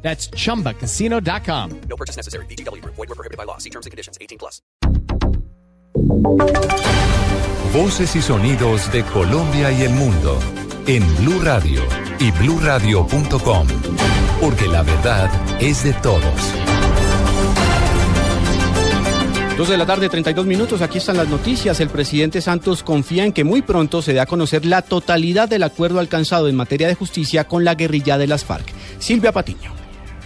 That's chumbacasino.com. No purchase necessary. BGW. Void were prohibited by law. See terms and conditions. 18 plus. Voces y sonidos de Colombia y el mundo en Blue Radio y bluradio.com, porque la verdad es de todos. Dos de la tarde, 32 minutos. Aquí están las noticias. El presidente Santos confía en que muy pronto se dé a conocer la totalidad del acuerdo alcanzado en materia de justicia con la guerrilla de las FARC. Silvia Patiño.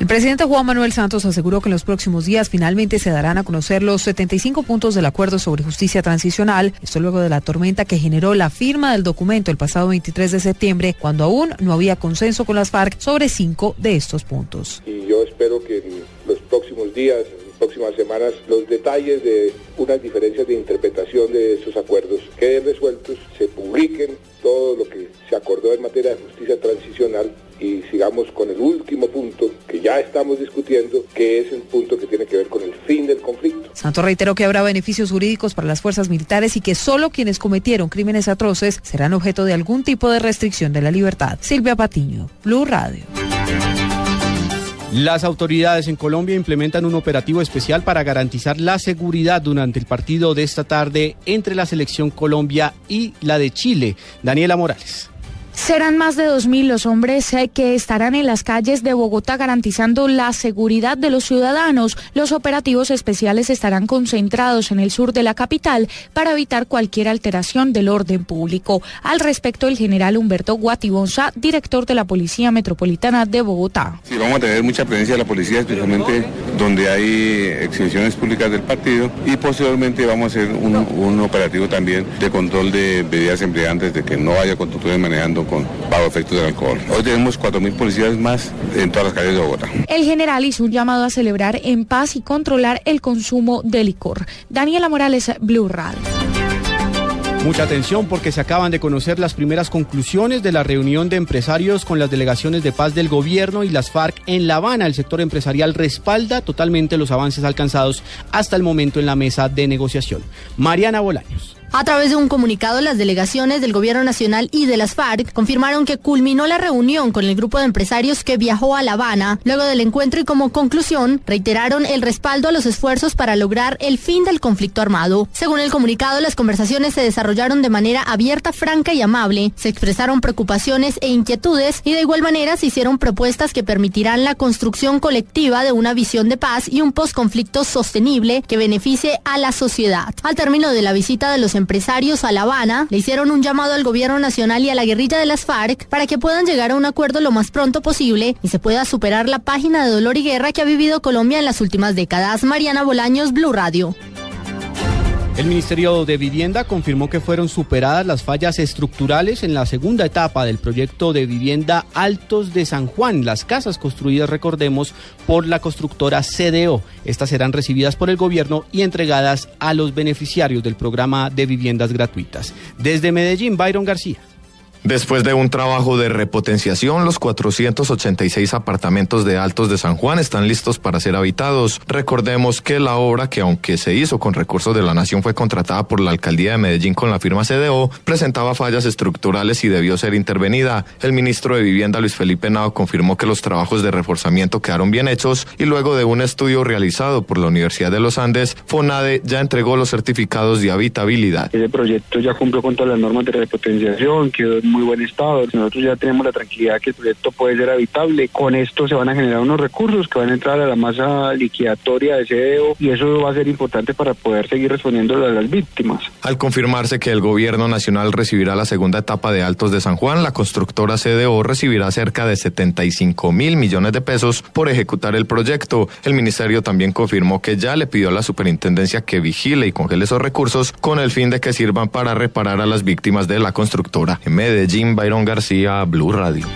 El presidente Juan Manuel Santos aseguró que en los próximos días finalmente se darán a conocer los 75 puntos del acuerdo sobre justicia transicional, esto luego de la tormenta que generó la firma del documento el pasado 23 de septiembre, cuando aún no había consenso con las FARC sobre cinco de estos puntos. Y yo espero que en los próximos días, próximas semanas, los detalles de unas diferencias de interpretación de esos acuerdos queden resueltos, se publiquen todo lo que se acordó en materia de justicia transicional y sigamos con el último punto que ya estamos discutiendo, que es el punto que tiene que ver con el fin del conflicto. Santos reiteró que habrá beneficios jurídicos para las fuerzas militares y que solo quienes cometieron crímenes atroces serán objeto de algún tipo de restricción de la libertad. Silvia Patiño, Blue Radio. Las autoridades en Colombia implementan un operativo especial para garantizar la seguridad durante el partido de esta tarde entre la selección Colombia y la de Chile. Daniela Morales. Serán más de 2.000 los hombres eh, que estarán en las calles de Bogotá garantizando la seguridad de los ciudadanos. Los operativos especiales estarán concentrados en el sur de la capital para evitar cualquier alteración del orden público. Al respecto, el general Humberto Guatibonza, director de la Policía Metropolitana de Bogotá. Sí, vamos a tener mucha presencia de la policía, especialmente donde hay exhibiciones públicas del partido y posteriormente vamos a hacer un, operativo también de control de bebidas embriagantes, de que no haya conductores manejando con bajo efectos del alcohol. Hoy tenemos 4.000 policías más en todas las calles de Bogotá. El general hizo un llamado a celebrar en paz y controlar el consumo de licor. Daniela Morales, Blue Radio. Mucha atención porque se acaban de conocer las primeras conclusiones de la reunión de empresarios con las delegaciones de paz del gobierno y las FARC en La Habana. El sector empresarial respalda totalmente los avances alcanzados hasta el momento en la mesa de negociación. Mariana Bolaños. A través de un comunicado, las delegaciones del Gobierno Nacional y de las FARC confirmaron que culminó la reunión con el grupo de empresarios que viajó a La Habana. Luego del encuentro y como conclusión, reiteraron el respaldo a los esfuerzos para lograr el fin del conflicto armado. Según el comunicado, las conversaciones se desarrollaron de manera abierta, franca y amable. Se expresaron preocupaciones e inquietudes y de igual manera se hicieron propuestas que permitirán la construcción colectiva de una visión de paz y un posconflicto sostenible que beneficie a la sociedad. Al término de la visita de los empresarios a La Habana le hicieron un llamado al gobierno nacional y a la guerrilla de las FARC para que puedan llegar a un acuerdo lo más pronto posible y se pueda superar la página de dolor y guerra que ha vivido Colombia en las últimas décadas. Mariana Bolaños, Blue Radio. El Ministerio de Vivienda confirmó que fueron superadas las fallas estructurales en la segunda etapa del proyecto de vivienda Altos de San Juan. Las casas construidas, recordemos, por la constructora CDO. Estas serán recibidas por el gobierno y entregadas a los beneficiarios del programa de viviendas gratuitas. Desde Medellín, Byron García. Después de un trabajo de repotenciación, los 486 apartamentos de Altos de San Juan están listos para ser habitados. Recordemos que la obra, que aunque se hizo con recursos de la Nación, fue contratada por la Alcaldía de Medellín con la firma CDO, presentaba fallas estructurales y debió ser intervenida. El ministro de Vivienda, Luis Felipe Nao, confirmó que los trabajos de reforzamiento quedaron bien hechos y luego de un estudio realizado por la Universidad de los Andes, FONADE ya entregó los certificados de habitabilidad. Ese proyecto ya cumplió con todas las normas de repotenciación, muy buen estado. Nosotros ya tenemos la tranquilidad que el proyecto puede ser habitable. Con esto se van a generar unos recursos que van a entrar a la masa liquidatoria de CDO y eso va a ser importante para poder seguir respondiendo a las víctimas. Al confirmarse que el gobierno nacional recibirá la segunda etapa de Altos de San Juan, la constructora CDO recibirá cerca de 75 mil millones de pesos por ejecutar el proyecto. El ministerio también confirmó que ya le pidió a la superintendencia que vigile y congele esos recursos con el fin de que sirvan para reparar a las víctimas de la constructora. En Medellín, Byron García, Blue Radio.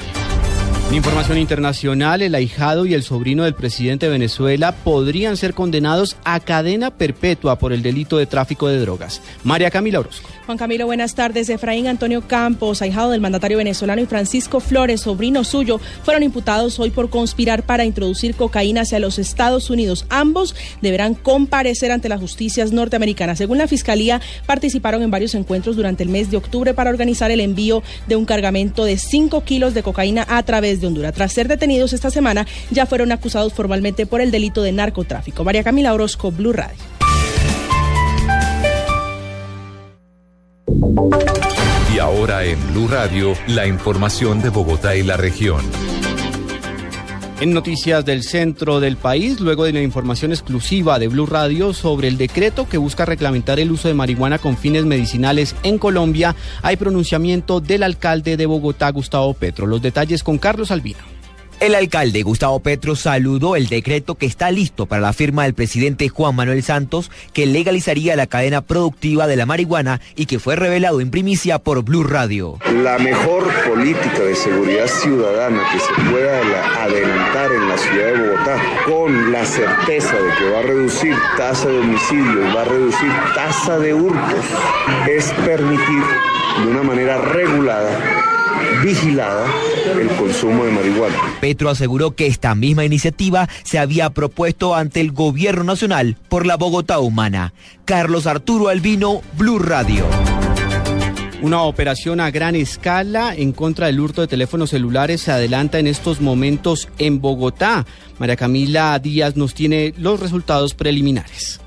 Información internacional, el ahijado y el sobrino del presidente de Venezuela podrían ser condenados a cadena perpetua por el delito de tráfico de drogas. María Camila Orozco. Juan Camilo, buenas tardes. Efraín Antonio Campos, ahijado del mandatario venezolano, y Francisco Flores, sobrino suyo, fueron imputados hoy por conspirar para introducir cocaína hacia los Estados Unidos. Ambos deberán comparecer ante las justicias norteamericanas. Según la Fiscalía, participaron en varios encuentros durante el mes de octubre para organizar el envío de un cargamento de 5 kilos de cocaína a través de Honduras. Tras ser detenidos esta semana, ya fueron acusados formalmente por el delito de narcotráfico. María Camila Orozco, Blue Radio. Y ahora en Blue Radio, la información de Bogotá y la región. En noticias del centro del país, luego de la información exclusiva de Blue Radio sobre el decreto que busca reglamentar el uso de marihuana con fines medicinales en Colombia, hay pronunciamiento del alcalde de Bogotá, Gustavo Petro. Los detalles con Carlos Albino. El alcalde Gustavo Petro saludó el decreto que está listo para la firma del presidente Juan Manuel Santos, que legalizaría la cadena productiva de la marihuana y que fue revelado en primicia por Blue Radio. La mejor política de seguridad ciudadana que se pueda adelantar en la ciudad de Bogotá, con la certeza de que va a reducir tasa de homicidios, va a reducir tasa de hurtos, es permitir de una manera regulada vigilada el consumo de marihuana. Petro aseguró que esta misma iniciativa se había propuesto ante el gobierno nacional por la Bogotá humana. Carlos Arturo Albino, Blue Radio. Una operación a gran escala en contra del hurto de teléfonos celulares se adelanta en estos momentos en Bogotá. María Camila Díaz nos tiene los resultados preliminares.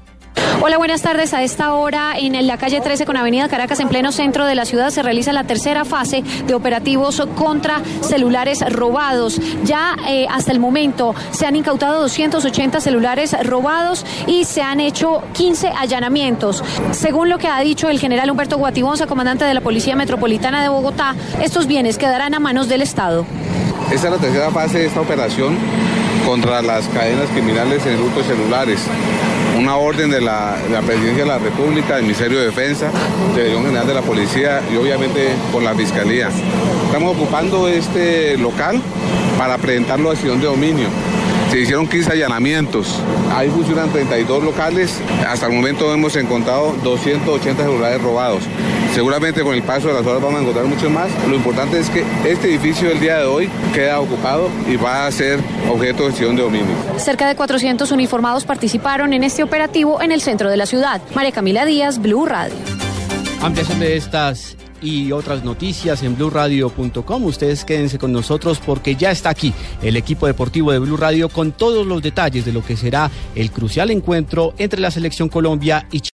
Hola, buenas tardes. A esta hora en la calle 13 con Avenida Caracas, en pleno centro de la ciudad, se realiza la tercera fase de operativos contra celulares robados. Ya eh, hasta el momento se han incautado 280 celulares robados y se han hecho 15 allanamientos. Según lo que ha dicho el general Humberto Guatibonza, comandante de la Policía Metropolitana de Bogotá, estos bienes quedarán a manos del Estado. Esta es la tercera fase de esta operación contra las cadenas criminales en el de celulares una orden de la, Presidencia de la República, del Ministerio de Defensa, Dirección General de la Policía y obviamente por la Fiscalía. Estamos ocupando este local para presentarlo a acción de dominio. Se hicieron 15 allanamientos. Ahí funcionan 32 locales. Hasta el momento hemos encontrado 280 celulares robados. Seguramente con el paso de las horas vamos a encontrar mucho más. Lo importante es que este edificio el día de hoy queda ocupado y va a ser objeto de acción de dominio. Cerca de 400 uniformados participaron en este operativo en el centro de la ciudad. María Camila Díaz, Blue Radio. Ampliación de estas y otras noticias en blurradio.com. Ustedes quédense con nosotros porque ya está aquí el equipo deportivo de Blue Radio con todos los detalles de lo que será el crucial encuentro entre la selección Colombia y Chile.